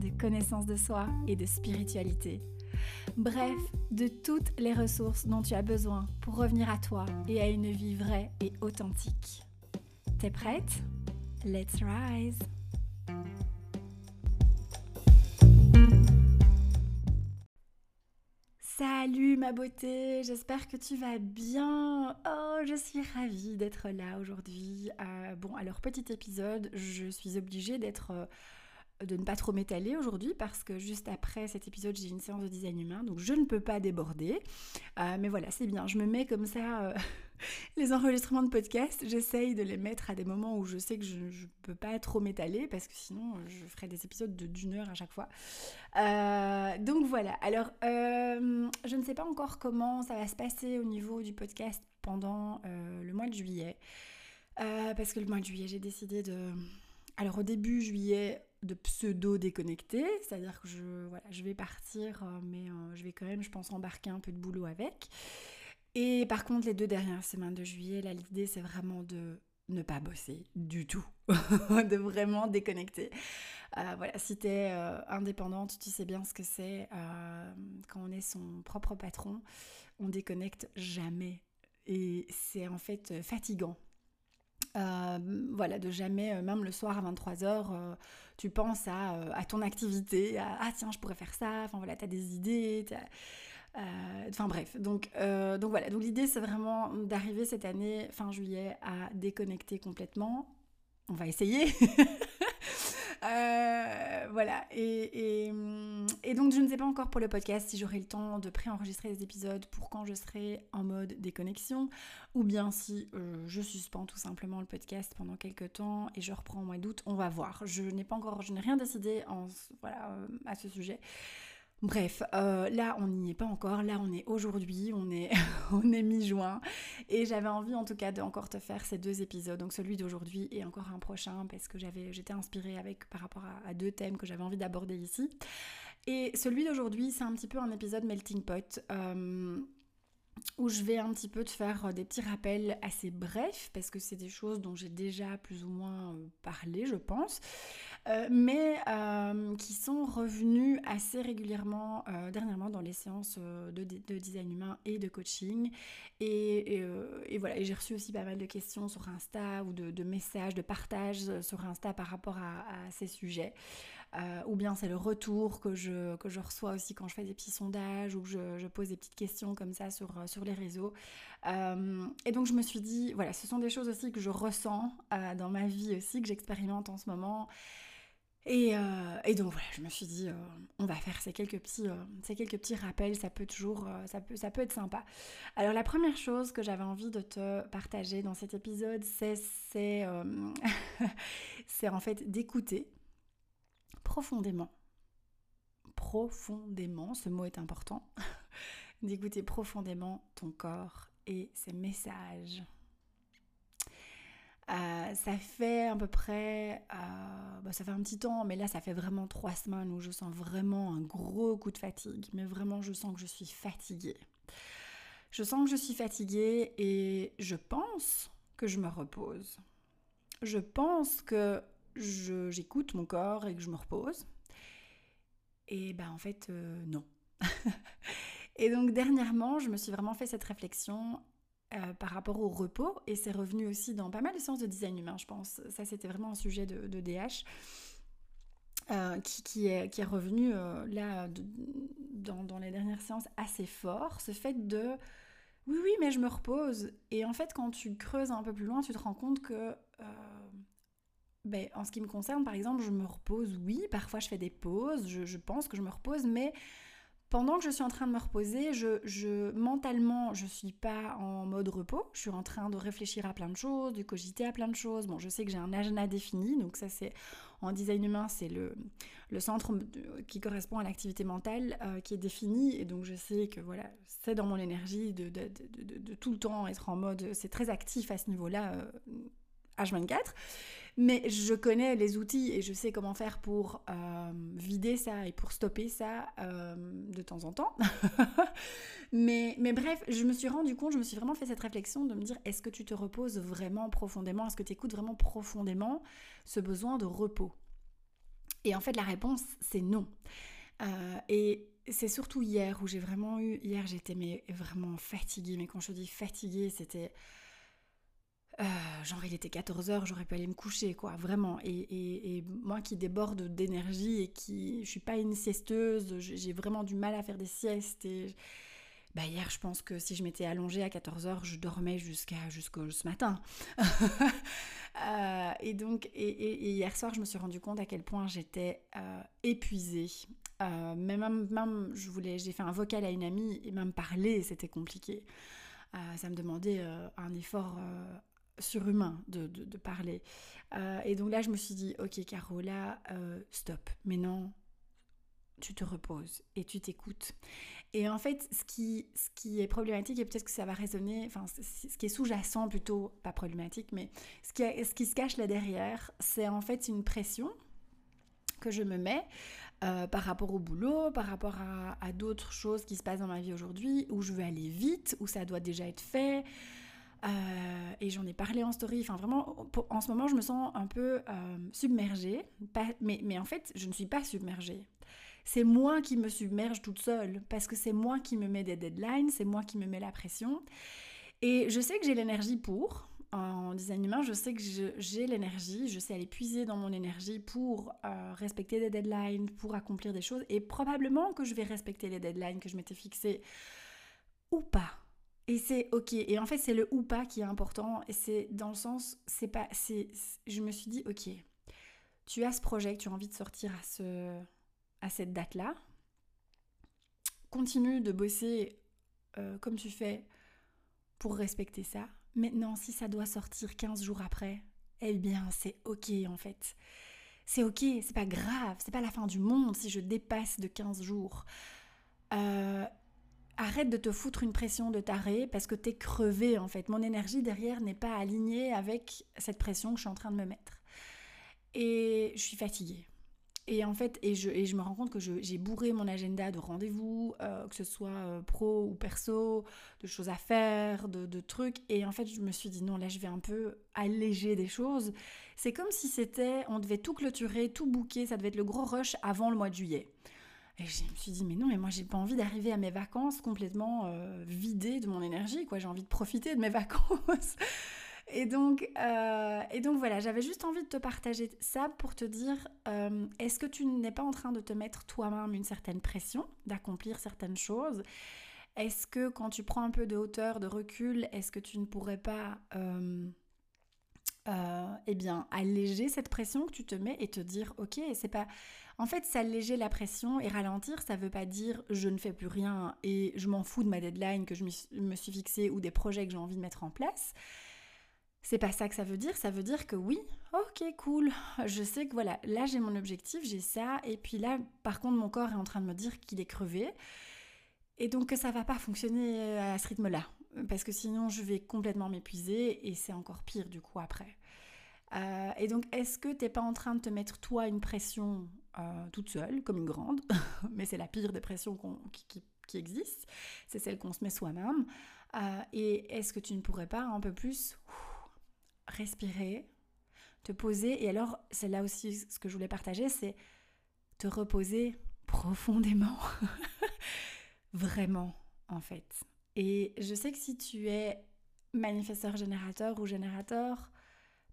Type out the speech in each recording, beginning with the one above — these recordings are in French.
de connaissance de soi et de spiritualité. Bref, de toutes les ressources dont tu as besoin pour revenir à toi et à une vie vraie et authentique. T'es prête? Let's rise Salut ma beauté, j'espère que tu vas bien. Oh, je suis ravie d'être là aujourd'hui. Euh, bon, alors petit épisode, je suis obligée d'être... Euh, de ne pas trop m'étaler aujourd'hui parce que juste après cet épisode j'ai une séance de design humain donc je ne peux pas déborder. Euh, mais voilà c'est bien. Je me mets comme ça euh, les enregistrements de podcast j'essaye de les mettre à des moments où je sais que je ne peux pas trop m'étaler parce que sinon je ferai des épisodes de d'une heure à chaque fois. Euh, donc voilà. Alors je ne sais pas encore comment ça va se passer au niveau du podcast pendant le mois de juillet. Parce que le mois de juillet j'ai décidé de alors au début juillet de pseudo déconnecté, c'est-à-dire que je, voilà, je vais partir, euh, mais euh, je vais quand même, je pense, embarquer un peu de boulot avec. Et par contre, les deux dernières semaines de juillet, là, l'idée, c'est vraiment de ne pas bosser du tout, de vraiment déconnecter. Euh, voilà, si tu es indépendante, tu sais bien ce que c'est. quand on est son propre patron, on déconnecte jamais. Et c'est en fait fatigant euh, voilà, de jamais, euh, même le soir à 23h, euh, tu penses à, à, ton activité, à ah tiens, je pourrais faire ça, enfin voilà, tu as des idées, enfin bref, donc, donc voilà, donc l'idée c'est vraiment d'arriver cette année, fin juillet, à déconnecter complètement. On va essayer. Euh, voilà. Et, et, donc, je ne sais pas encore pour le podcast si j'aurai le temps de préenregistrer des épisodes pour quand je serai en mode déconnexion ou bien si euh, je suspends tout simplement le podcast pendant quelques temps et je reprends au mois d'août. On va voir. Je n'ai pas encore, je n'ai rien décidé voilà, euh, à ce sujet. Bref, euh, là on n'y est pas encore, là on est aujourd'hui, on est, on est mi-juin et j'avais envie en tout cas de encore te faire ces deux épisodes, donc celui d'aujourd'hui et encore un prochain parce que j'avais, j'étais inspirée avec par rapport à, deux thèmes que j'avais envie d'aborder ici. Et celui d'aujourd'hui c'est un petit peu un épisode melting pot. Euh, où je vais un petit peu te faire euh, des petits rappels assez brefs, parce que c'est des choses dont j'ai déjà plus ou moins euh, parlé, je pense, euh, mais qui sont revenues assez régulièrement dernièrement dans les séances de, design humain et de coaching. Et, voilà, et j'ai reçu aussi pas mal de questions sur Insta ou de, messages, de partages sur Insta par rapport à ces sujets. Euh, ou bien c'est le retour que je, que je reçois aussi quand je fais des petits sondages ou que je, pose des petites questions comme ça sur, euh, sur les réseaux. Euh, et donc je me suis dit, voilà, ce sont des choses aussi que je ressens dans ma vie aussi, que j'expérimente en ce moment. Et, et, donc voilà, je me suis dit, on va faire ces quelques petits, ces quelques petits rappels, ça peut toujours, ça peut, ça peut être sympa. Alors la première chose que j'avais envie de te partager dans cet épisode, c'est, c'est, c'est en fait d'écouter profondément, profondément, ce mot est important, d'écouter profondément ton corps et ses messages. Euh, ça fait à peu près, euh, bah, ça fait un petit temps, mais là ça fait vraiment trois semaines où je sens vraiment un gros coup de fatigue. Mais vraiment, je sens que je suis fatiguée. Je sens que je suis fatiguée et je pense que je me repose. Je pense que j'écoute mon corps et que je me repose. Et ben en fait, euh, non. et donc dernièrement, je me suis vraiment fait cette réflexion euh, par rapport au repos et c'est revenu aussi dans pas mal de séances de design humain, je pense. Ça, c'était vraiment un sujet de, DH. Euh, qui, est, qui, est, revenu là dans, dans, les dernières séances assez fort, ce fait de oui oui mais je me repose et en fait quand tu creuses un peu plus loin tu te rends compte que ben, en ce qui me concerne, par exemple, je me repose, oui, parfois je fais des pauses, je, pense que je me repose, mais pendant que je suis en train de me reposer, je, je mentalement, je suis pas en mode repos. Je suis en train de réfléchir à plein de choses, de cogiter à plein de choses. Bon, je sais que j'ai un agenda défini, donc ça c'est en design humain, c'est le, centre qui correspond à l'activité mentale euh, qui est défini, et donc je sais que voilà, c'est dans mon énergie de, tout le temps être en mode, c'est très actif à ce niveau-là. Euh, H24. Mais je connais les outils et je sais comment faire pour euh, vider ça et pour stopper ça euh, de temps en temps. mais, mais bref, je me suis rendu compte, je me suis vraiment fait cette réflexion de me dire est-ce que tu te reposes vraiment profondément? Est-ce que tu écoutes vraiment profondément ce besoin de repos? Et en fait, la réponse, c'est non. Euh, et c'est surtout hier où j'ai vraiment eu. Hier, j'étais mais vraiment fatiguée. Mais quand je dis fatiguée, c'était euh, genre il était 14h, j'aurais pu aller me coucher, quoi, vraiment. Et, moi qui déborde d'énergie et qui... Je suis pas une siesteuse, j'ai vraiment du mal à faire des siestes. Et bah hier, je pense que si je m'étais allongée à 14h, je dormais jusqu'à jusqu'au ce matin. Euh, et donc, et, hier soir, je me suis rendu compte à quel point j'étais euh, épuisée. même, même, je voulais, j'ai fait un vocal à une amie et même parler, c'était compliqué. ça me demandait un effort surhumain de, de, parler. Euh, et donc là, je me suis dit, ok, Caro, là, euh, stop. Maintenant, tu te reposes et tu t'écoutes. Et en fait, ce qui, ce qui est problématique, et peut-être que ça va résonner, enfin, ce qui est sous-jacent plutôt, pas problématique, mais ce qui, ce qui se cache là derrière, c'est en fait une pression que je me mets euh, par rapport au boulot, par rapport à, à d'autres choses qui se passent dans ma vie aujourd'hui, où je veux aller vite, où ça doit déjà être fait. Euh, et j'en ai parlé en story. Enfin, vraiment, en ce moment, je me sens un peu euh, submergée. mais, en fait, je ne suis pas submergée. C'est moi qui me submerge toute seule parce que c'est moi qui me mets des deadlines, c'est moi qui me mets la pression. Et je sais que j'ai l'énergie pour. En design humain, je sais que j'ai l'énergie, je sais aller puiser dans mon énergie pour euh, respecter des deadlines, pour accomplir des choses. Et probablement que je vais respecter les deadlines que je m'étais fixées ou pas. Et c'est ok. Et en fait, c'est le ou pas qui est important. Et c'est dans le sens, c'est pas, c'est, je me suis dit, ok, tu as ce projet tu as envie de sortir à ce, à cette date-là. Continue de bosser euh, comme tu fais pour respecter ça. Maintenant, si ça doit sortir 15 jours après, eh bien, c'est ok en fait. C'est ok, c'est pas grave, c'est pas la fin du monde si je dépasse de 15 jours. Euh, arrête de te foutre une pression de taré parce que t'es crevé en fait. Mon énergie derrière n'est pas alignée avec cette pression que je suis en train de me mettre. Et je suis fatiguée. Et en fait, et je, me rends compte que j'ai bourré mon agenda de rendez-vous, euh, que ce soit euh, pro ou perso, de choses à faire, de, de, trucs. Et en fait, je me suis dit non, là, je vais un peu alléger des choses. C'est comme si c'était, on devait tout clôturer, tout bouquer, ça devait être le gros rush avant le mois de juillet. Et je me suis dit, mais non, mais moi, j'ai pas envie d'arriver à mes vacances complètement euh, vidée de mon énergie, quoi. J'ai envie de profiter de mes vacances. et, donc, euh, et donc, voilà, j'avais juste envie de te partager ça pour te dire, euh, est-ce que tu n'es pas en train de te mettre toi-même une certaine pression d'accomplir certaines choses? Est-ce que quand tu prends un peu de hauteur, de recul, est-ce que tu ne pourrais pas eh bien, alléger cette pression que tu te mets et te dire, ok, c'est pas, en fait, s'alléger la pression et ralentir, ça veut pas dire je ne fais plus rien et je m'en fous de ma deadline que je me suis fixée ou des projets que j'ai envie de mettre en place. C'est pas ça que ça veut dire, ça veut dire que oui, ok, cool, je sais que voilà, là j'ai mon objectif, j'ai ça, et puis là, par contre, mon corps est en train de me dire qu'il est crevé, et donc que ça va pas fonctionner à ce rythme-là, parce que sinon je vais complètement m'épuiser, et c'est encore pire du coup après. Euh, et donc, est-ce que t'es pas en train de te mettre toi une pression euh, toute seule, comme une grande, mais c'est la pire dépression qui, qui, existe, c'est celle qu'on se met soi-même. Euh, et est-ce que tu ne pourrais pas un peu plus respirer, te poser, et alors c'est là aussi ce que je voulais partager, c'est te reposer profondément, vraiment en fait. Et je sais que si tu es manifesteur générateur ou générateur,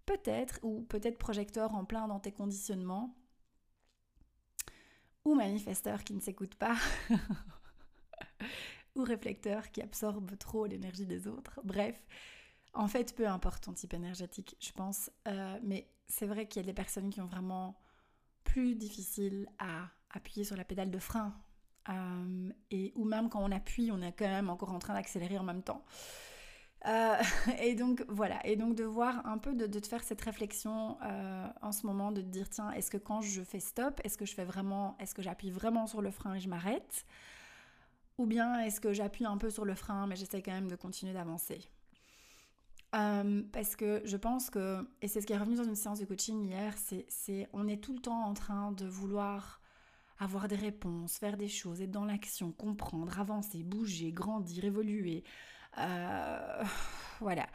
peut-être, ou peut-être projecteur en plein dans tes conditionnements, ou manifesteur qui ne s'écoute pas, ou réflecteur qui absorbe trop l'énergie des autres. Bref, en fait, peu importe ton type énergétique, je pense, euh, mais c'est vrai qu'il y a des personnes qui ont vraiment plus difficile à appuyer sur la pédale de frein et ou même quand on appuie, on est quand même encore en train d'accélérer en même temps. et donc voilà, et donc de voir un peu de, te faire cette réflexion en ce moment, de te dire tiens, est-ce que quand je fais stop, est-ce que je fais vraiment, est-ce que j'appuie vraiment sur le frein et je m'arrête? Ou bien est-ce que j'appuie un peu sur le frein mais j'essaie quand même de continuer d'avancer? Euh, parce que je pense que, et c'est ce qui est revenu dans une séance de coaching hier, c'est on est tout le temps en train de vouloir avoir des réponses, faire des choses, être dans l'action, comprendre, avancer, bouger, grandir, évoluer. Euh, voilà.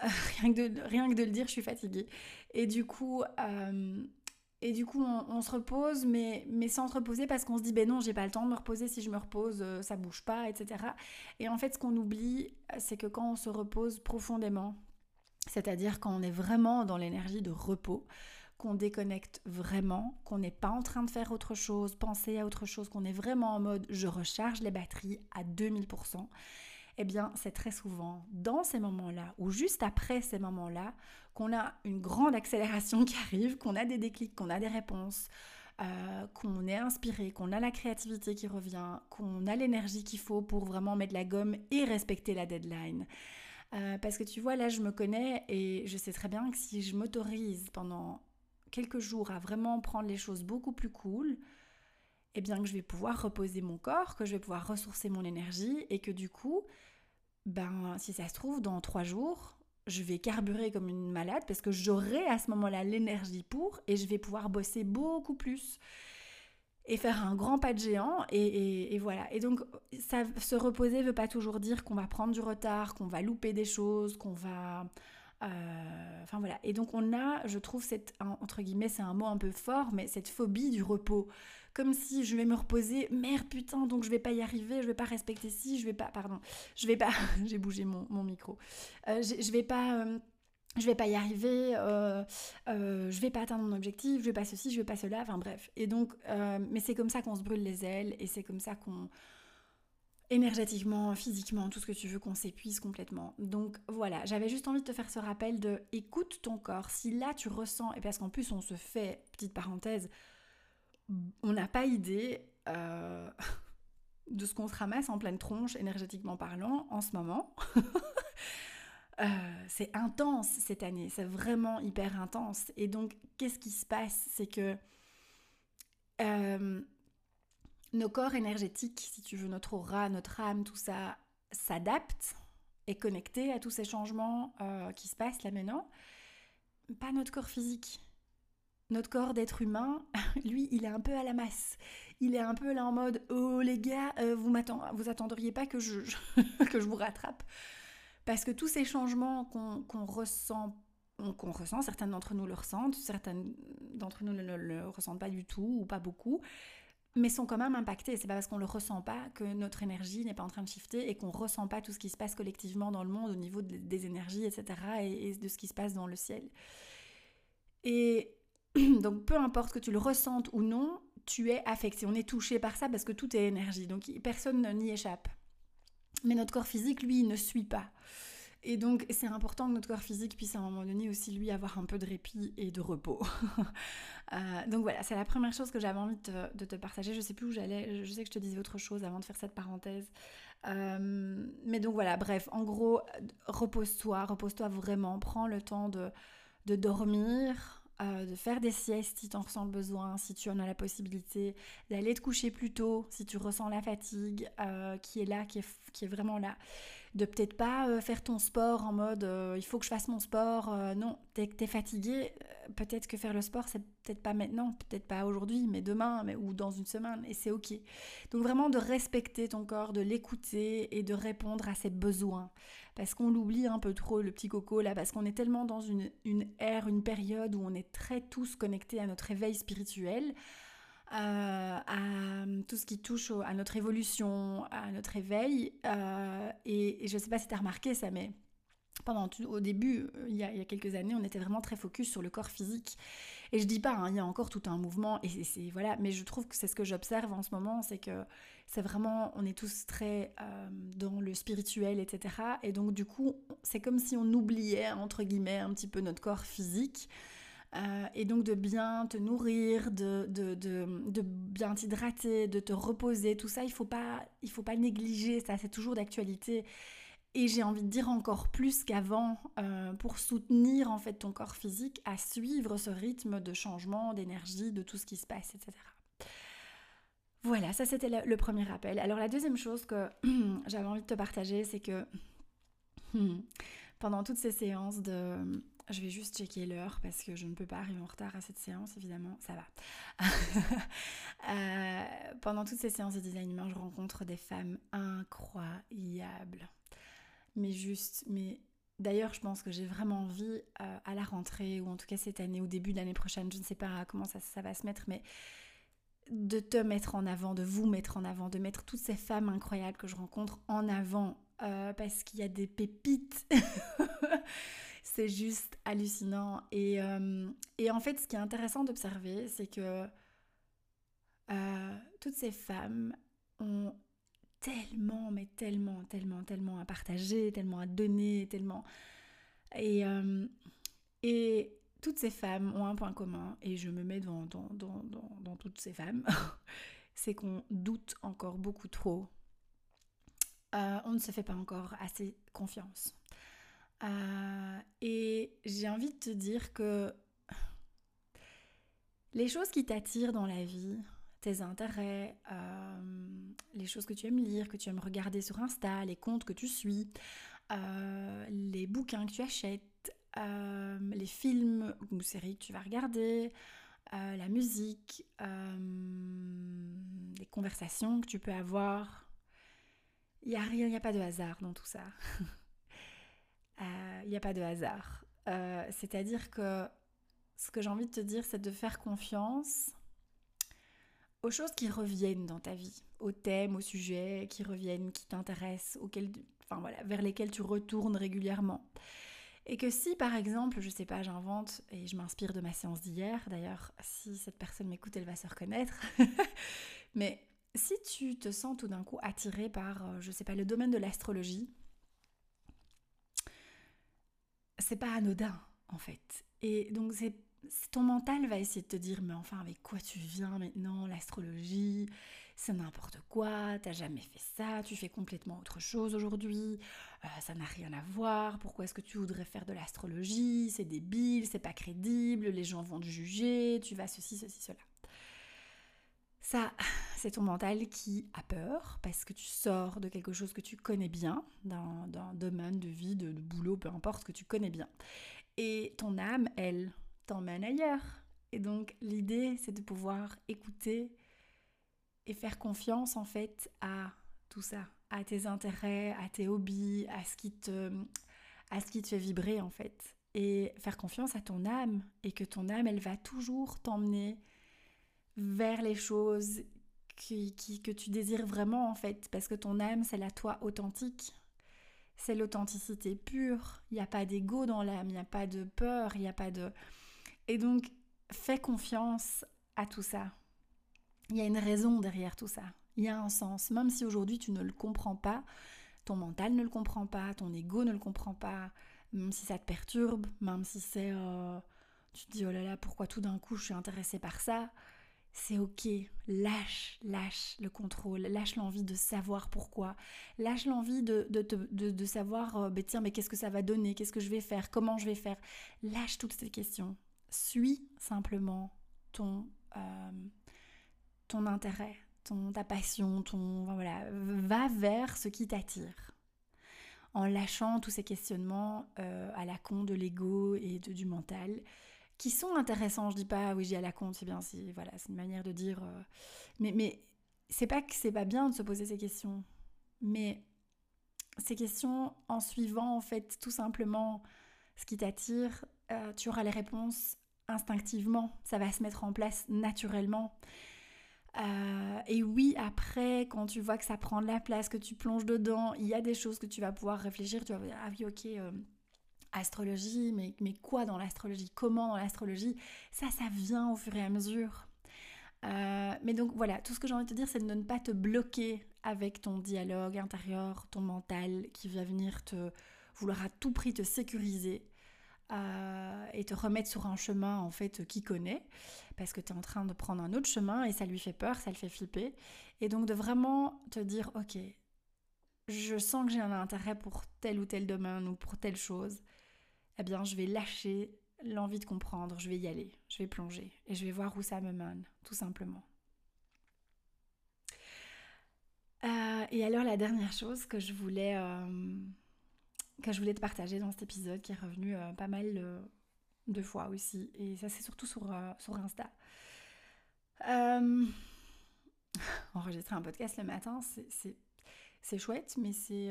rien, que de, rien que de le dire, je suis fatiguée. Et du coup, euh, et du coup, on, se repose, mais, mais sans se reposer parce qu'on se dit, ben non, j'ai pas le temps de me reposer, si je me repose, euh, ça bouge pas, etc. Et en fait, ce qu'on oublie, c'est que quand on se repose profondément, c'est-à-dire quand on est vraiment dans l'énergie de repos, qu'on déconnecte vraiment, qu'on n'est pas en train de faire autre chose, penser à autre chose, qu'on est vraiment en mode je recharge les batteries à 2000%, eh bien c'est très souvent dans ces moments-là ou juste après ces moments-là qu'on a une grande accélération qui arrive, qu'on a des déclics, qu'on a des réponses, euh, qu'on est inspiré, qu'on a la créativité qui revient, qu'on a l'énergie qu'il faut pour vraiment mettre la gomme et respecter la deadline. Euh, parce que tu vois, là, je me connais et je sais très bien que si je m'autorise pendant quelques jours à vraiment prendre les choses beaucoup plus cool, eh bien que je vais pouvoir reposer mon corps, que je vais pouvoir ressourcer mon énergie et que du coup, ben, si ça se trouve, dans trois jours, je vais carburer comme une malade parce que j'aurai à ce moment-là l'énergie pour et je vais pouvoir bosser beaucoup plus et faire un grand pas de géant et, voilà. Et donc ça, se reposer veut pas toujours dire qu'on va prendre du retard, qu'on va louper des choses, qu'on va... Euh, enfin voilà. Et donc on a, je trouve, cette, entre guillemets, c'est un mot un peu fort, mais cette phobie du repos comme si je vais me reposer, merde putain, donc je vais pas y arriver, je vais pas respecter ci, je vais pas, pardon, je vais pas, j'ai bougé mon, micro, euh, je vais pas... Euh, je vais pas y arriver, euh, je vais pas atteindre mon objectif, je vais pas ceci, je vais pas cela, enfin bref. Et donc, mais c'est comme ça qu'on se brûle les ailes et c'est comme ça qu'on, énergétiquement, physiquement, tout ce que tu veux, qu'on s'épuise complètement. Donc voilà, j'avais juste envie de te faire ce rappel de écoute ton corps. Si là tu ressens, et parce qu'en plus on se fait, petite parenthèse, on n'a pas idée euh, de ce qu'on se ramasse en pleine tronche, énergétiquement parlant, en ce moment. Euh, c'est intense cette année, c'est vraiment hyper intense. Et donc, qu'est-ce qui se passe? C'est que euh, nos corps énergétiques, si tu veux, notre aura, notre âme, tout ça, s'adapte et connecté à tous ces changements qui se passent là maintenant. Pas notre corps physique notre corps d'être humain, lui, il est un peu à la masse. Il est un peu là en mode Oh les gars, euh, vous vous attendriez pas que je, que je vous rattrape. Parce que tous ces changements qu'on ressent, qu'on ressent, certains d'entre nous le ressentent, certains d'entre nous ne le, ressentent pas du tout ou pas beaucoup, mais sont quand même impactés. C'est pas parce qu'on le ressent pas que notre énergie n'est pas en train de shifter et qu'on ressent pas tout ce qui se passe collectivement dans le monde au niveau des énergies, etc. Et, et de ce qui se passe dans le ciel. Et donc peu importe que tu le ressentes ou non, tu es affecté. On est touché par ça parce que tout est énergie. Donc personne n'y échappe. Mais notre corps physique, lui, ne suit pas. Et donc, c'est important que notre corps physique puisse à un moment donné aussi, lui, avoir un peu de répit et de repos. Euh, donc voilà, c'est la première chose que j'avais envie de te, partager. Je sais plus où j'allais, je sais que je te disais autre chose avant de faire cette parenthèse. Euh, mais donc voilà, bref, en gros, repose-toi, repose-toi vraiment, prends le temps de, de dormir, euh, de faire des siestes si tu en ressens le besoin, si tu en as la possibilité, d'aller te coucher plus tôt si tu ressens la fatigue euh, qui est là, qui est, qui est vraiment là. De peut-être pas euh, faire ton sport en mode il faut que je fasse mon sport. non, t'es es fatigué, peut-être que faire le sport, c'est peut-être pas maintenant, peut-être pas aujourd'hui, mais demain mais, ou dans une semaine, et c'est ok. Donc vraiment de respecter ton corps, de l'écouter et de répondre à ses besoins parce qu'on l'oublie un peu trop, le petit coco là, parce qu'on est tellement dans une, une ère, une période où on est très tous connectés à notre éveil spirituel. Euh, à tout ce qui touche à notre évolution, à notre éveil. Euh, et, je ne sais pas si tu as remarqué ça, mais pendant au début, euh, il y, a, quelques années, on était vraiment très focus sur le corps physique. Et je dis pas, hein, il y a encore tout un mouvement, et voilà, mais je trouve que c'est ce que j'observe en ce moment, c'est que c'est vraiment, on est tous très euh, dans le spirituel, etc. Et donc du coup, c'est comme si on oubliait, entre guillemets, un petit peu notre corps physique. Euh, et donc de bien te nourrir, de, de, de, bien t'hydrater, de te reposer, tout ça, il ne faut, pas, faut pas négliger, ça c'est toujours d'actualité. Et j'ai envie de dire encore plus qu'avant, euh, pour soutenir en fait ton corps physique à suivre ce rythme de changement, d'énergie, de tout ce qui se passe, etc. Voilà, ça c'était le, premier rappel. Alors la deuxième chose que j'avais envie de te partager, c'est que pendant toutes ces séances de... Je vais juste checker l'heure parce que je ne peux pas arriver en retard à cette séance, évidemment, ça va. Euh, pendant toutes ces séances de design humain, je rencontre des femmes incroyables. Mais juste, mais D'ailleurs, je pense que j'ai vraiment envie euh, à la rentrée, ou en tout cas cette année, ou début de l'année prochaine, je ne sais pas comment ça, ça, va se mettre, mais de te mettre en avant, de vous mettre en avant, de mettre toutes ces femmes incroyables que je rencontre en avant, euh, parce qu'il y a des pépites. c'est juste hallucinant. Et, euh, et, en fait, ce qui est intéressant d'observer, c'est que euh, toutes ces femmes ont tellement, mais tellement, tellement, tellement à partager, tellement à donner, tellement... Et, et toutes ces femmes ont un point commun, et je me mets dans, dans, dans, dans toutes ces femmes, c'est qu'on doute encore beaucoup trop. Euh, on ne se fait pas encore assez confiance. Euh, et j'ai envie de te dire que les choses qui t'attirent dans la vie, tes intérêts, euh, les choses que tu aimes lire, que tu aimes regarder sur Insta, les comptes que tu suis, les bouquins que tu achètes, euh, les films ou séries que tu vas regarder, euh, la musique, euh, les conversations que tu peux avoir. Il n'y a rien, il n'y a pas de hasard dans tout ça. Il n'y a pas de hasard. C'est-à-dire que ce que j'ai envie de te dire, c'est de faire confiance aux choses qui reviennent dans ta vie, aux thèmes, aux sujets qui reviennent, qui t'intéressent, auxquels, enfin voilà, vers lesquels tu retournes régulièrement. Et que si par exemple, je sais pas, j'invente et je m'inspire de ma séance d'hier, d'ailleurs, si cette personne m'écoute, elle va se reconnaître. Mais si tu te sens tout d'un coup attiré par, euh, je sais pas, le domaine de l'astrologie, c'est pas anodin en fait. Et donc c'est ton mental va essayer de te dire mais enfin avec quoi tu viens maintenant l'astrologie c'est n'importe quoi, t'as jamais fait ça, tu fais complètement autre chose aujourd'hui, euh, ça n'a rien à voir, pourquoi est-ce que tu voudrais faire de l'astrologie, c'est débile, c'est pas crédible, les gens vont te juger, tu vas ceci, ceci, cela. Ça, c'est ton mental qui a peur parce que tu sors de quelque chose que tu connais bien, d'un domaine de vie, de, boulot, peu importe, que tu connais bien. Et ton âme, elle, t'emmène ailleurs. Et donc l'idée, c'est de pouvoir écouter et faire confiance en fait à tout ça, à tes intérêts, à tes hobbies, à ce qui te, à ce qui te fait vibrer en fait. Et faire confiance à ton âme et que ton âme, elle va toujours t'emmener vers les choses qui, qui, que tu désires vraiment en fait. Parce que ton âme, c'est la toi authentique. C'est l'authenticité pure. Il n'y a pas d'ego dans l'âme, il n'y a pas de peur, il n'y a pas de... Et donc, fais confiance à tout ça. Il y a une raison derrière tout ça. Il y a un sens. Même si aujourd'hui tu ne le comprends pas, ton mental ne le comprend pas, ton ego ne le comprend pas, même si ça te perturbe, même si c'est... Euh, tu te dis, oh là là, pourquoi tout d'un coup je suis intéressée par ça? C'est ok, lâche, lâche le contrôle, lâche l'envie de savoir pourquoi, lâche l'envie de, de, savoir, euh, bah, tiens, mais qu'est-ce que ça va donner, qu'est-ce que je vais faire, comment je vais faire, lâche toutes ces questions, suis simplement ton, euh, ton intérêt, ton, ta passion, ton, voilà, va vers ce qui t'attire. En lâchant tous ces questionnements euh, à la con de l'ego et de, du mental, qui sont intéressants. Je dis pas, oui, j'ai à la con, c'est bien, c'est voilà, c'est une manière de dire. Euh, mais mais c'est pas que c'est pas bien de se poser ces questions, mais ces questions, en suivant en fait tout simplement ce qui t'attire, euh, tu auras les réponses instinctivement. Ça va se mettre en place naturellement. Euh, et oui, après, quand tu vois que ça prend de la place, que tu plonges dedans, il y a des choses que tu vas pouvoir réfléchir. Tu vas dire, ah oui, ok, astrologie, mais, mais quoi dans l'astrologie? Comment dans l'astrologie? Ça, ça vient au fur et à mesure. Euh, mais donc voilà, tout ce que j'ai envie de te dire, c'est de ne pas te bloquer avec ton dialogue intérieur, ton mental qui va venir te vouloir à tout prix te sécuriser et te remettre sur un chemin en fait qu'il connaît parce que tu es en train de prendre un autre chemin et ça lui fait peur, ça le fait flipper. Et donc de vraiment te dire, ok, je sens que j'ai un intérêt pour tel ou tel domaine ou pour telle chose, eh bien je vais lâcher l'envie de comprendre, je vais y aller, je vais plonger et je vais voir où ça me mène, tout simplement. Euh, et alors la dernière chose que je voulais euh, que je voulais te partager dans cet épisode qui est revenu euh, pas mal de fois aussi et ça c'est surtout sur, sur Insta. enregistrer un podcast le matin, c'est chouette, mais c'est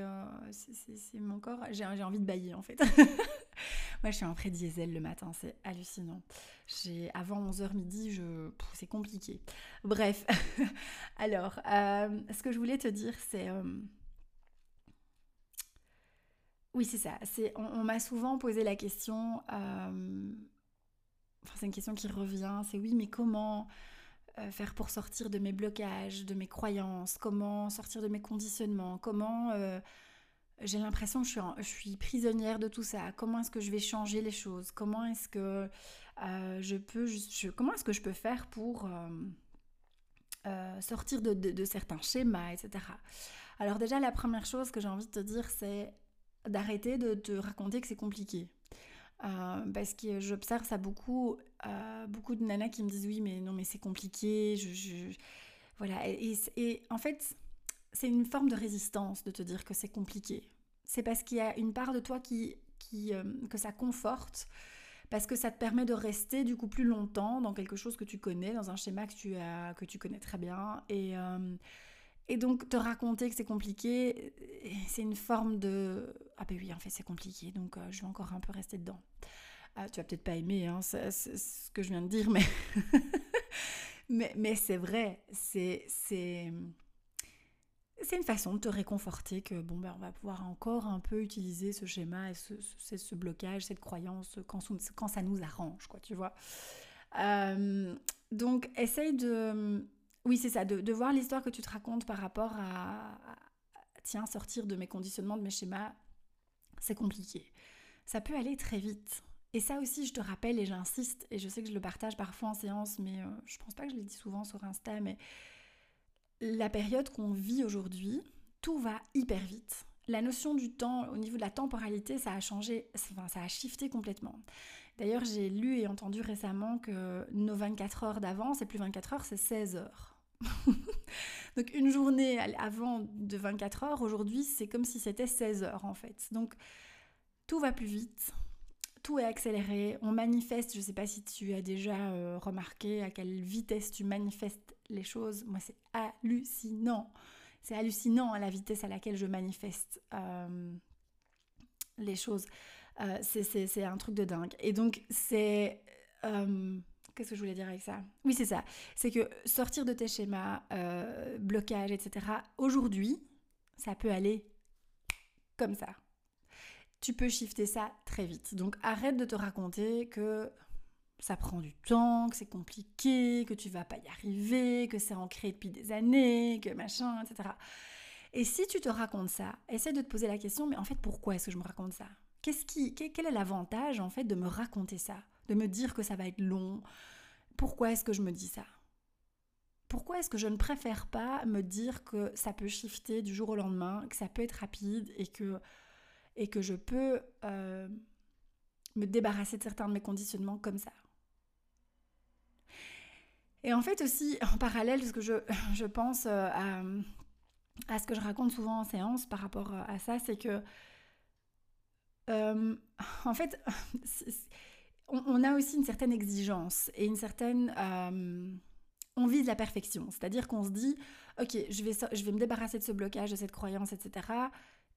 mon corps. J'ai envie de bailler en fait. Moi, je suis un pré-diesel le matin, c'est hallucinant. J'ai avant 11h midi, je c'est compliqué. Bref. Alors, euh, ce que je voulais te dire, c'est euh, oui, c'est ça. C'est on, m'a souvent posé la question. Euh, enfin, c'est une question qui revient. C'est oui, mais comment faire pour sortir de mes blocages, de mes croyances? Comment sortir de mes conditionnements? Comment j'ai l'impression que je suis, prisonnière de tout ça. Comment est-ce que je vais changer les choses? Comment est-ce que euh, je peux, comment est-ce que je peux faire pour euh, euh, sortir de, certains schémas, etc. Alors déjà, la première chose que j'ai envie de te dire, c'est d'arrêter de te raconter que c'est compliqué. parce que j'observe ça beaucoup, beaucoup de nanas qui me disent oui, mais non, mais c'est compliqué. Je, Voilà. Et en fait, c'est une forme de résistance de te dire que c'est compliqué. C'est parce qu'il y a une part de toi qui, qui euh, que ça conforte, parce que ça te permet de rester du coup plus longtemps dans quelque chose que tu connais, dans un schéma que tu, as, que tu connais très bien. Et, euh, et donc te raconter que c'est compliqué, c'est une forme de... Ah ben oui, en fait c'est compliqué, donc euh, je vais encore un peu rester dedans. Ah, tu vas peut-être pas aimer hein, ce que je viens de dire, mais, mais, mais c'est vrai, c'est c'est une façon de te réconforter que bon ben on va pouvoir encore un peu utiliser ce schéma et ce, ce, blocage, cette croyance quand, quand, ça nous arrange, quoi, tu vois. Euh, donc essaye de... Oui, c'est ça, de, voir l'histoire que tu te racontes par rapport à, Tiens, sortir de mes conditionnements, de mes schémas, c'est compliqué. Ça peut aller très vite. Et ça aussi, je te rappelle et j'insiste, et je sais que je le partage parfois en séance, mais euh, je pense pas que je le dis souvent sur Insta, mais la période qu'on vit aujourd'hui, tout va hyper vite. La notion du temps, au niveau de la temporalité, ça a changé, enfin, ça a shifté complètement. D'ailleurs, j'ai lu et entendu récemment que nos 24 heures d'avant, c'est plus 24 heures, c'est 16 heures. Donc une journée avant de 24 heures, aujourd'hui, c'est comme si c'était 16 heures en fait. Donc tout va plus vite, tout est accéléré, on manifeste, je ne sais pas si tu as déjà euh, remarqué à quelle vitesse tu manifestes les choses, moi c'est hallucinant. C'est hallucinant à la vitesse à laquelle je manifeste euh, les choses. Euh, c'est un truc de dingue. Et donc c'est... Qu'est-ce que je voulais dire avec ça? Oui, c'est ça. C'est que sortir de tes schémas, blocage, etc., aujourd'hui, ça peut aller comme ça tu peux shifter ça très vite. Donc arrête de te raconter que ça prend du temps, que c'est compliqué, que tu vas pas y arriver, que c'est ancré depuis des années, que machin, etc. Et si tu te racontes ça, essaie de te poser la question, mais en fait, pourquoi est-ce que je me raconte ça? Qu'est-ce qui, Quel est l'avantage, en fait, de me raconter ça? De me dire que ça va être long? Pourquoi est-ce que je me dis ça? Pourquoi est-ce que je ne préfère pas me dire que ça peut shifter du jour au lendemain, que ça peut être rapide et que et que je peux euh, me débarrasser de certains de mes conditionnements comme ça? Et en fait aussi, en parallèle, parce que je, je pense euh, à, ce que je raconte souvent en séance par rapport à ça, c'est que, euh, en fait, on, a aussi une certaine exigence et une certaine... on vise la perfection, c'est-à-dire qu'on se dit, ok, je vais, je vais me débarrasser de ce blocage, de cette croyance, etc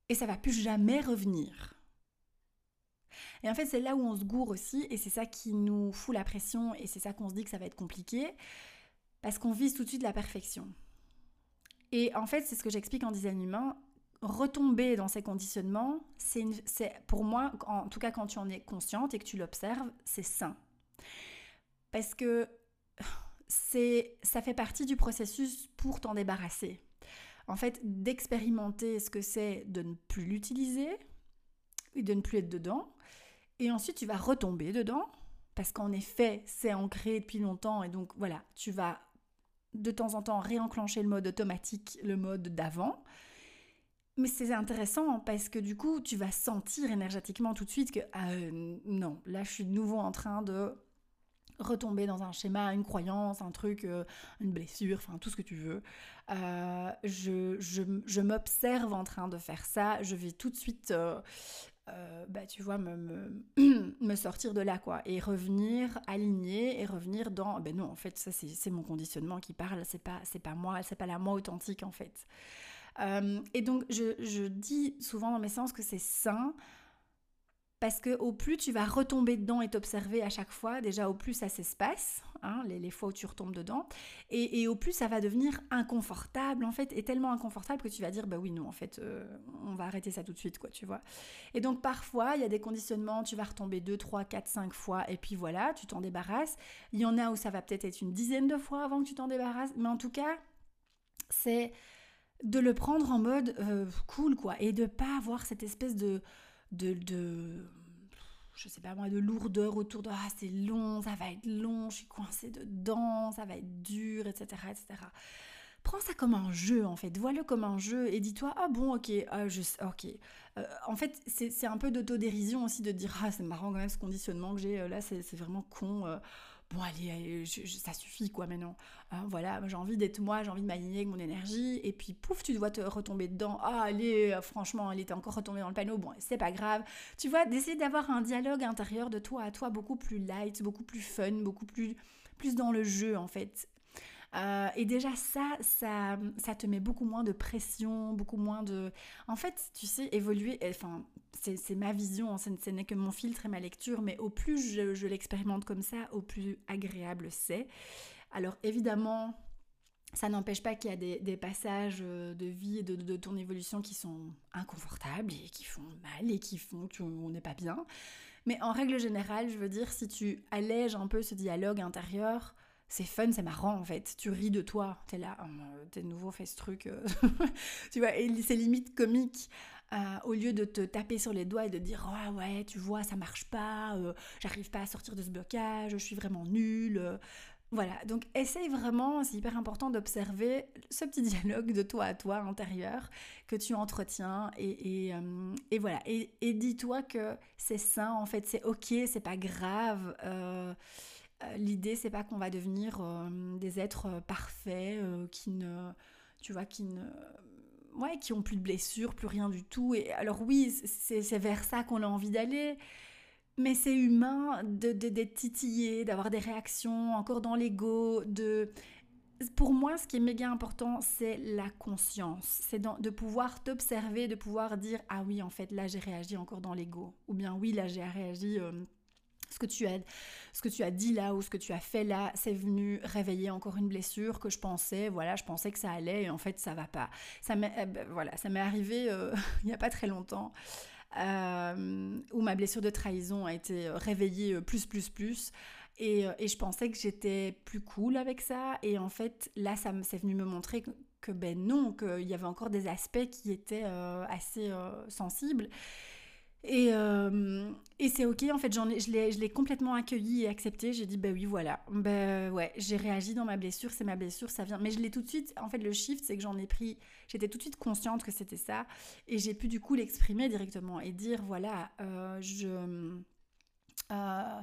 et ça va plus jamais revenir. Et en fait, c'est là où on se gourre aussi, et c'est ça qui nous fout la pression, et c'est ça qu'on se dit que ça va être compliqué, parce qu'on vise tout de suite la perfection. Et en fait, c'est ce que j'explique en design humain, retomber dans ces conditionnements, c'est pour moi, en tout cas quand tu en es consciente et que tu l'observes, c'est sain. Parce que ça fait partie du processus pour t'en débarrasser en fait, d'expérimenter ce que c'est de ne plus l'utiliser et de ne plus être dedans. Et ensuite, tu vas retomber dedans, parce qu'en effet, c'est ancré depuis longtemps, et donc voilà, tu vas de temps en temps réenclencher le mode automatique, le mode d'avant. Mais c'est intéressant parce que du coup, tu vas sentir énergétiquement tout de suite que ah, euh, non, là je suis de nouveau en train de retomber dans un schéma, une croyance, un truc, euh, une blessure, enfin tout ce que tu veux. Euh, je, je, m'observe en train de faire ça, je vais tout de suite, bah, tu vois, me, me, sortir de là, quoi, et revenir aligner et revenir dans, ben non, en fait, ça c'est mon conditionnement qui parle, c'est pas, pas moi, c'est pas la moi authentique, en fait. Euh, et donc, je, dis souvent dans mes séances que c'est sain parce que au plus tu vas retomber dedans et t'observer à chaque fois, déjà au plus ça s'espace, hein, les, fois où tu retombes dedans, et, au plus ça va devenir inconfortable en fait, et tellement inconfortable que tu vas dire bah oui non en fait euh, on va arrêter ça tout de suite quoi tu vois. Et donc parfois il y a des conditionnements, tu vas retomber 2, 3, 4, 5 fois et puis voilà tu t'en débarrasses. Il y en a où ça va peut-être être une dizaine de fois avant que tu t'en débarrasses, mais en tout cas c'est de le prendre en mode euh, cool quoi et de pas avoir cette espèce de de, de je sais pas moi de lourdeur autour de ah c'est long ça va être long je suis coincée dedans ça va être dur etc etc prends ça comme un jeu en fait. Vois-le comme un jeu et dis-toi ah bon ok ah, je ok. Euh, en fait c'est un peu d'autodérision aussi de dire ah c'est marrant quand même ce conditionnement que j'ai euh, là c'est vraiment con bon allez, ça suffit quoi maintenant. Hein, voilà, j'ai envie d'être moi, j'ai envie de m'aligner avec mon énergie, et puis pouf, tu dois te retomber dedans. Ah allez, euh, franchement, elle était encore retombée dans le panneau, bon, c'est pas grave. Tu vois, d'essayer d'avoir un dialogue intérieur de toi à toi beaucoup plus light, beaucoup plus fun, beaucoup plus, plus dans le jeu en fait. Euh, et déjà ça, ça, ça te met beaucoup moins de pression, beaucoup moins de... En fait, tu sais, évoluer, enfin, c'est ma vision, hein, ce n'est que mon filtre et ma lecture, mais au plus je, l'expérimente comme ça, au plus agréable c'est. Alors évidemment, ça n'empêche pas qu'il y a des, passages euh, de vie et de, ton évolution qui sont inconfortables et qui font mal et qui font qu'on n'est pas bien. Mais en règle générale, je veux dire, si tu allèges un peu ce dialogue intérieur, c'est fun, c'est marrant en fait. Tu ris de toi. T'es là, oh, t'es nouveau fait ce truc. Euh. tu vois, et c'est limite comique. Euh, au lieu de te taper sur les doigts et de dire oh, ouais tu vois ça marche pas euh, j'arrive pas à sortir de ce blocage je suis vraiment nulle voilà donc essaye vraiment c'est hyper important d'observer ce petit dialogue de toi à toi intérieur que tu entretiens et, et, voilà et, et dis-toi que c'est sain en fait c'est ok c'est pas grave l'idée, c'est pas qu'on va devenir euh, des êtres euh, parfaits qui ne, tu vois, qui ne, ouais, qui ont plus de blessures, plus rien du tout. Et alors oui, c'est vers ça qu'on a envie d'aller. Mais c'est humain de d'être titillé, d'avoir des réactions encore dans l'ego, de pour moi, ce qui est méga important, c'est la conscience. C'est de pouvoir t'observer, de pouvoir dire Ah oui, en fait, là, j'ai réagi encore dans l'ego. Ou bien oui, là, j'ai réagi ce que tu as ce que tu as dit là ou ce que tu as fait là c'est venu réveiller encore une blessure que je pensais voilà je pensais que ça allait et en fait ça va pas. Ça m'est eh ben, voilà ça m'est arrivé euh, il n'y a pas très longtemps euh, où ma blessure de trahison a été réveillée euh, plus plus plus et, et je pensais que j'étais plus cool avec ça et en fait là ça c'est venu me montrer que, que ben non qu'il y avait encore des aspects qui étaient assez sensibles et, euh, et c'est ok, en fait, j'en ai, je l'ai complètement accueilli et accepté. J'ai dit, bah oui, voilà. Bah ouais, j'ai réagi dans ma blessure, c'est ma blessure, ça vient. Mais je l'ai tout de suite, en fait, le shift, c'est que j'en ai pris, j'étais tout de suite consciente que c'était ça. Et j'ai pu du coup l'exprimer directement et dire, voilà, euh, je. Euh,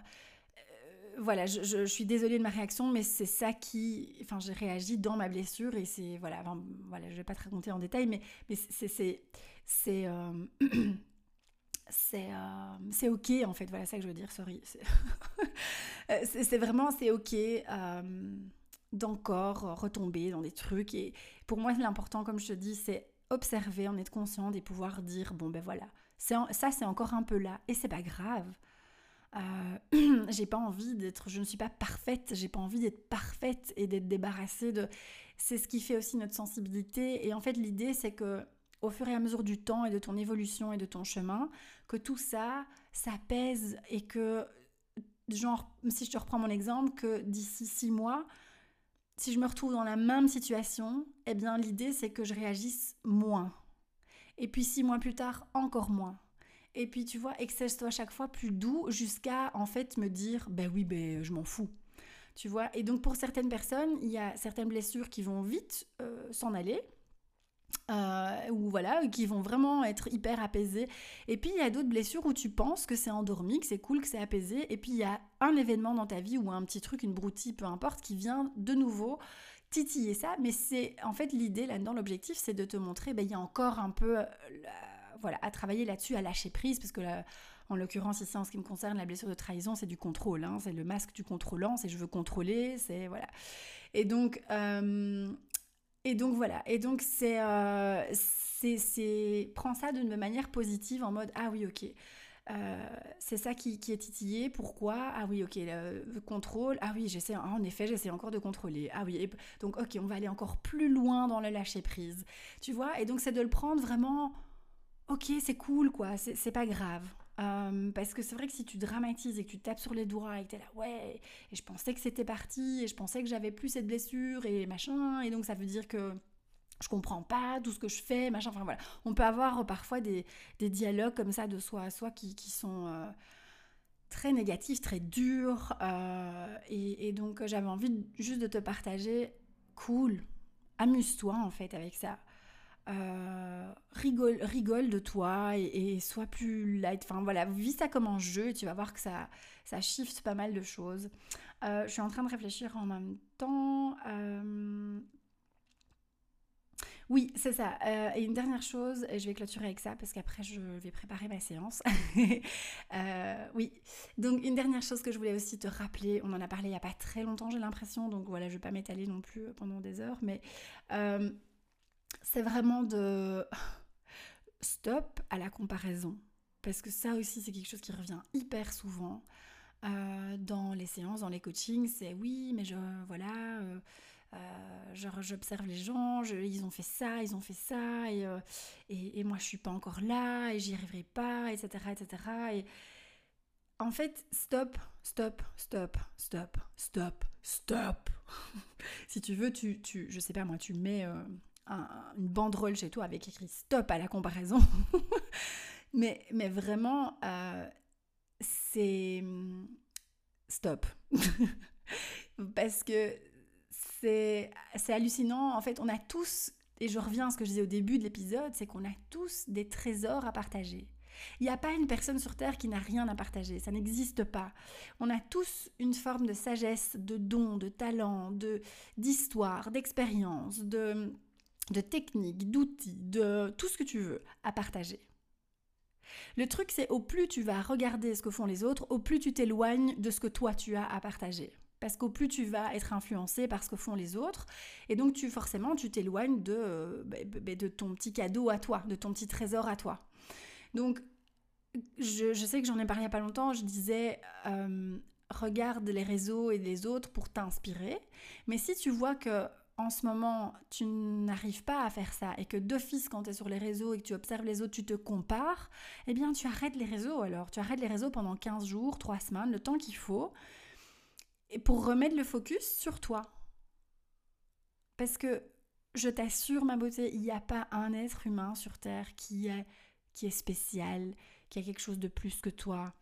voilà, je, je, suis désolée de ma réaction, mais c'est ça qui. Enfin, j'ai réagi dans ma blessure et c'est. Voilà, voilà, je vais pas te raconter en détail, mais, mais c'est. C'est. C'est ok en fait, voilà ça que je veux dire, sorry. C'est euh, vraiment, c'est ok euh, d'encore retomber dans des trucs. Et pour moi, l'important, comme je te dis, c'est observer, en être conscient et pouvoir dire, bon ben voilà, ça c'est encore un peu là et c'est pas grave. j'ai pas envie d'être, je ne suis pas parfaite, j'ai pas envie d'être parfaite et d'être débarrassée de. C'est ce qui fait aussi notre sensibilité. Et en fait, l'idée, c'est que au fur et à mesure du temps et de ton évolution et de ton chemin, que tout ça, ça pèse et que, genre, si je te reprends mon exemple, que d'ici six mois, si je me retrouve dans la même situation, eh bien l'idée c'est que je réagisse moins. Et puis six mois plus tard, encore moins. et puis tu vois, à chaque fois plus doux jusqu'à en fait me dire, ben oui, ben je m'en fous. Tu vois, et donc pour certaines personnes, il y a certaines blessures qui vont vite euh, s'en aller, euh, ou voilà, qui vont vraiment être hyper apaisées. Et puis il y a d'autres blessures où tu penses que c'est endormi, que c'est cool, que c'est apaisé. Et puis il y a un événement dans ta vie ou un petit truc, une broutille, peu importe, qui vient de nouveau titiller ça. Mais c'est en fait l'idée là-dedans, l'objectif, c'est de te montrer, ben, il y a encore un peu, euh, voilà, à travailler là-dessus, à lâcher prise, parce que en l'occurrence, ici, en ce qui me concerne, la blessure de trahison, c'est du contrôle. Hein, c'est le masque du contrôlant, c'est je veux contrôler, c'est voilà. Et donc, euh, et donc voilà, et donc euh, c'est, c'est, prends ça d'une manière positive en mode ah oui ok, euh, c'est ça qui, qui, est titillé, pourquoi? Ah oui ok, le contrôle, ah oui j'essaie, en effet j'essaie encore de contrôler, ah oui, donc ok on va aller encore plus loin dans le lâcher prise, tu vois, et donc c'est de le prendre vraiment, ok c'est cool quoi, c'est, c'est pas grave, euh, parce que c'est vrai que si tu dramatises et que tu tapes sur les doigts et que t'es là, ouais, et je pensais que c'était parti, et je pensais que j'avais plus cette blessure, et machin, et donc ça veut dire que je comprends pas tout ce que je fais, machin, enfin voilà. On peut avoir parfois des, des dialogues comme ça de soi à soi qui, qui sont euh, très négatifs, très durs, euh, et, et, donc j'avais envie juste de te partager, cool, amuse-toi en fait avec ça. Euh, rigole, rigole de toi et, sois plus light. Enfin voilà, vis ça comme un jeu et tu vas voir que ça, ça shift pas mal de choses. Euh, je suis en train de réfléchir en même temps. Euh, oui, c'est ça. et une dernière chose, je vais clôturer avec ça parce qu'après je vais préparer ma séance. oui, donc une dernière chose que je voulais aussi te rappeler, on en a parlé il n'y a pas très longtemps, j'ai l'impression, donc voilà, je ne vais pas m'étaler non plus pendant des heures, mais c'est vraiment de stop à la comparaison. Parce que ça aussi, c'est quelque chose qui revient hyper souvent euh, dans les séances, dans les coachings. C'est oui, mais je, voilà, euh, euh, j'observe les gens, ils ont fait ça, ils ont fait ça, et, et, moi je suis pas encore là, et j'y arriverai pas, etc., etc. Et en fait, stop, stop, stop, stop, stop, stop. si tu veux, tu, tu, je sais pas moi, tu mets une banderole chez toi avec écrit stop à la comparaison. mais, mais vraiment, euh, c'est stop. Parce que c'est hallucinant. En fait, on a tous, et je reviens à ce que je disais au début de l'épisode, c'est qu'on a tous des trésors à partager. Il n'y a pas une personne sur Terre qui n'a rien à partager, ça n'existe pas. On a tous une forme de sagesse, de don, de talent, de d'histoire, d'expérience, de de techniques, d'outils, de tout ce que tu veux à partager. Le truc, c'est au plus tu vas regarder ce que font les autres, au plus tu t'éloignes de ce que toi tu as à partager. Parce qu'au plus tu vas être influencé par ce que font les autres, et donc tu forcément tu t'éloignes de, euh, bah, bah, bah, de ton petit cadeau à toi, de ton petit trésor à toi. Donc je, sais que j'en ai parlé il n'y a pas longtemps, je disais euh, regarde les réseaux et les autres pour t'inspirer, mais si tu vois que en ce moment, tu n'arrives pas à faire ça et que d'office, quand tu es sur les réseaux et que tu observes les autres, tu te compares, eh bien, tu arrêtes les réseaux alors. Tu arrêtes les réseaux pendant 15 jours, 3 semaines, le temps qu'il faut, et pour remettre le focus sur toi. Parce que je t'assure, ma beauté, il n'y a pas un être humain sur Terre qui est, qui est spécial, qui a quelque chose de plus que toi,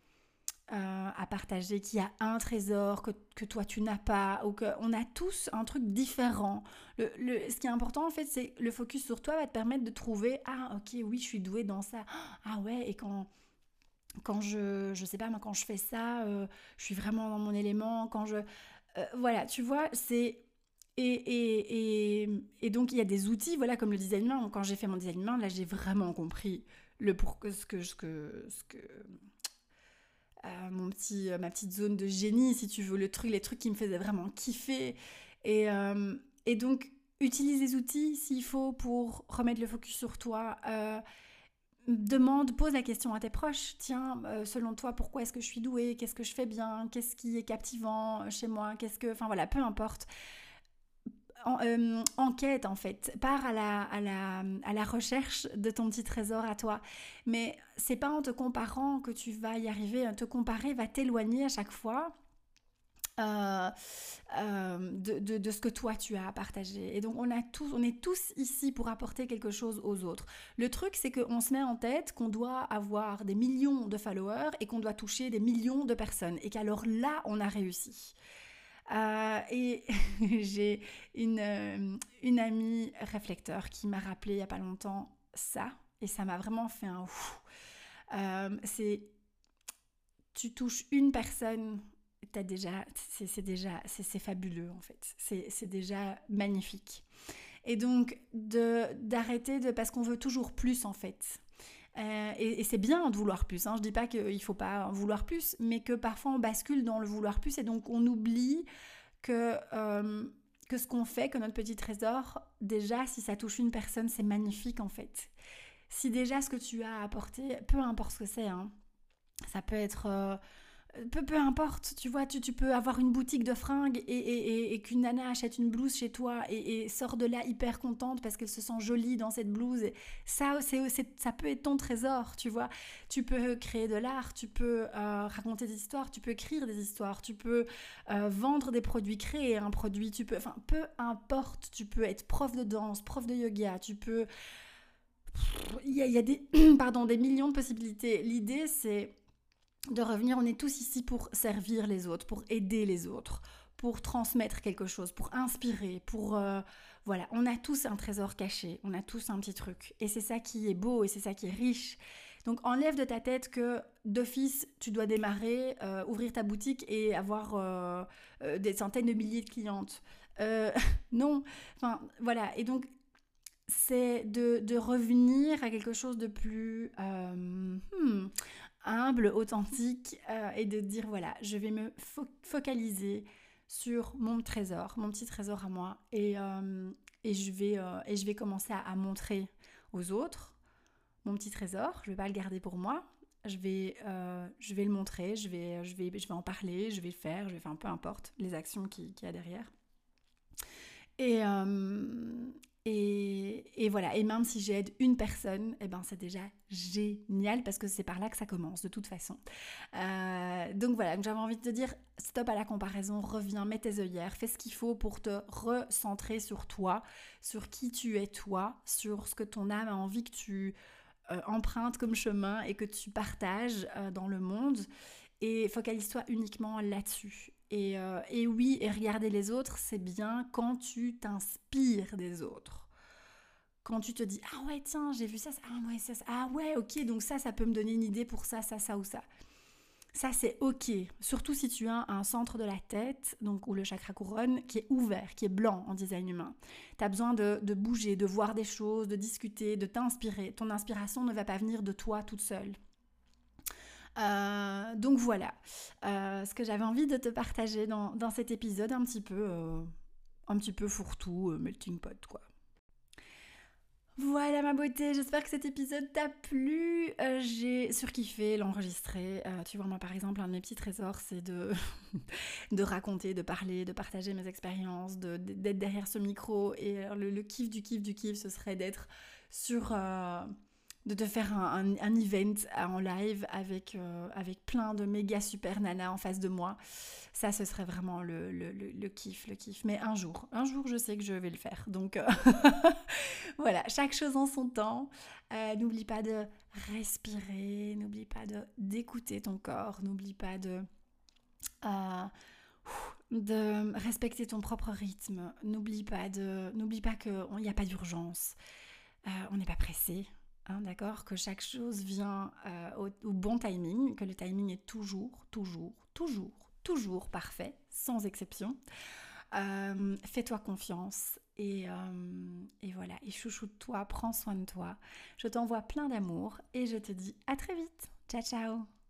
euh, à partager, qui a un trésor que, que toi tu n'as pas, ou qu'on a tous un truc différent. Le, le, ce qui est important en fait, c'est le focus sur toi va te permettre de trouver ah ok oui je suis douée dans ça, ah ouais et quand quand je je sais pas moi quand je fais ça, euh, je suis vraiment dans mon élément, quand je euh, voilà tu vois c'est et, et, et, et, donc il y a des outils, voilà, comme le design main. Quand j'ai fait mon design main, là j'ai vraiment compris le pour que ce que ce que mon petit, euh, ma petite zone de génie, si tu veux, le truc, les trucs qui me faisaient vraiment kiffer. Et, euh, et donc, utilise les outils s'il faut pour remettre le focus sur toi. Euh, demande, pose la question à tes proches. Tiens, selon toi, pourquoi est-ce que je suis douée? Qu'est-ce que je fais bien? Qu'est-ce qui est captivant chez moi? Qu'est-ce que, enfin voilà, peu importe en, euh, enquête en fait, part à la, à, la, à la recherche de ton petit trésor à toi. Mais c'est pas en te comparant que tu vas y arriver. Te comparer va t'éloigner à chaque fois euh, euh, de, ce que toi tu as à partager. Et donc on, a tous, on est tous ici pour apporter quelque chose aux autres. Le truc c'est qu'on se met en tête qu'on doit avoir des millions de followers et qu'on doit toucher des millions de personnes. Et qu'alors là on a réussi. Euh, et j'ai une, une amie réflecteur qui m'a rappelé il n'y a pas longtemps ça. Et ça m'a vraiment fait un ouf. C'est tu touches une personne déjà, c'est déjà, c'est fabuleux en fait. C'est déjà magnifique. Et donc d'arrêter de, parce qu'on veut toujours plus en fait. Euh, et, c'est bien de vouloir plus. Hein. Je dis pas qu'il faut pas en vouloir plus, mais que parfois on bascule dans le vouloir plus et donc on oublie que euh, que ce qu'on fait, que notre petit trésor, déjà si ça touche une personne, c'est magnifique en fait. Si déjà ce que tu as apporté, peu importe ce que c'est, hein, ça peut être euh, peu, peu importe, tu vois, tu, tu, peux avoir une boutique de fringues et, et, et, qu'une nana achète une blouse chez toi et, sort de là hyper contente parce qu'elle se sent jolie dans cette blouse. Ça, c'est, ça peut être ton trésor, tu vois. Tu peux créer de l'art, tu peux euh, raconter des histoires, tu peux écrire des histoires, tu peux euh, vendre des produits, créer un produit, tu peux, enfin, peu importe, tu peux être prof de danse, prof de yoga, tu peux... Il y a, des, pardon, des millions de possibilités. L'idée, c'est de revenir, on est tous ici pour servir les autres, pour aider les autres, pour transmettre quelque chose, pour inspirer, pour... Euh, voilà, on a tous un trésor caché, on a tous un petit truc. Et c'est ça qui est beau et c'est ça qui est riche. Donc enlève de ta tête que d'office, tu dois démarrer, euh, ouvrir ta boutique et avoir euh, des centaines de milliers de clientes. non, enfin voilà. Et donc c'est de, revenir à quelque chose de plus... Hmm, humble, authentique euh, et de dire voilà, je vais me focaliser sur mon trésor, mon petit trésor à moi et, euh, et, je, vais, euh, et je vais commencer à, montrer aux autres mon petit trésor. Je vais pas le garder pour moi. Je vais, je vais le montrer, je vais, je, vais, je vais en parler, je vais le faire, je vais faire peu importe les actions qu'il qui y a derrière. Et, et, voilà, et même si j'aide une personne, eh ben c'est déjà génial parce que c'est par là que ça commence de toute façon. Euh, donc voilà, j'avais envie de te dire stop à la comparaison, reviens, mets tes œillères, fais ce qu'il faut pour te recentrer sur toi, sur qui tu es toi, sur ce que ton âme a envie que tu euh, empruntes comme chemin et que tu partages euh, dans le monde. Et focalise-toi uniquement là-dessus. Euh, et, oui, et regarder les autres, c'est bien quand tu t'inspires des autres. Quand tu te dis, ah ouais, tiens, j'ai vu ça, ah ouais, ça, ah ouais, ok, donc ça, ça peut me donner une idée pour ça, ça, ça ou ça. Ça, c'est ok. Surtout si tu as un centre de la tête, donc ou le chakra couronne, qui est ouvert, qui est blanc en design humain. Tu as besoin de, bouger, de voir des choses, de discuter, de t'inspirer. Ton inspiration ne va pas venir de toi toute seule. Euh, donc voilà, euh, ce que j'avais envie de te partager dans, cet épisode un petit peu, euh, un petit peu fourre-tout, melting pot quoi. Voilà ma beauté, j'espère que cet épisode t'a plu. j'ai surkiffé l'enregistrer. tu vois, moi par exemple, un de mes petits trésors, c'est de, de raconter, de parler, de partager mes expériences, d'être derrière ce micro. Et le, le, kiff du kiff du kiff, ce serait d'être sur de te faire un, event en live avec, euh, avec plein de méga super nanas en face de moi. Ça, ce serait vraiment le, le, kiff, le kiff. Mais un jour, un jour, je sais que je vais le faire. Donc euh, voilà, chaque chose en son temps. Euh, n'oublie pas de respirer, n'oublie pas de d'écouter ton corps, n'oublie pas de de respecter ton propre rythme. N'oublie pas de, n'oublie pas qu'il n'y a pas d'urgence. on n'est pas pressé. Hein, d'accord Que chaque chose vient euh, au, bon timing, que le timing est toujours, toujours, toujours, toujours parfait, sans exception. Euh, fais-toi confiance et, euh, et, voilà, et chouchoute-toi, prends soin de toi. Je t'envoie plein d'amour et je te dis à très vite. Ciao ciao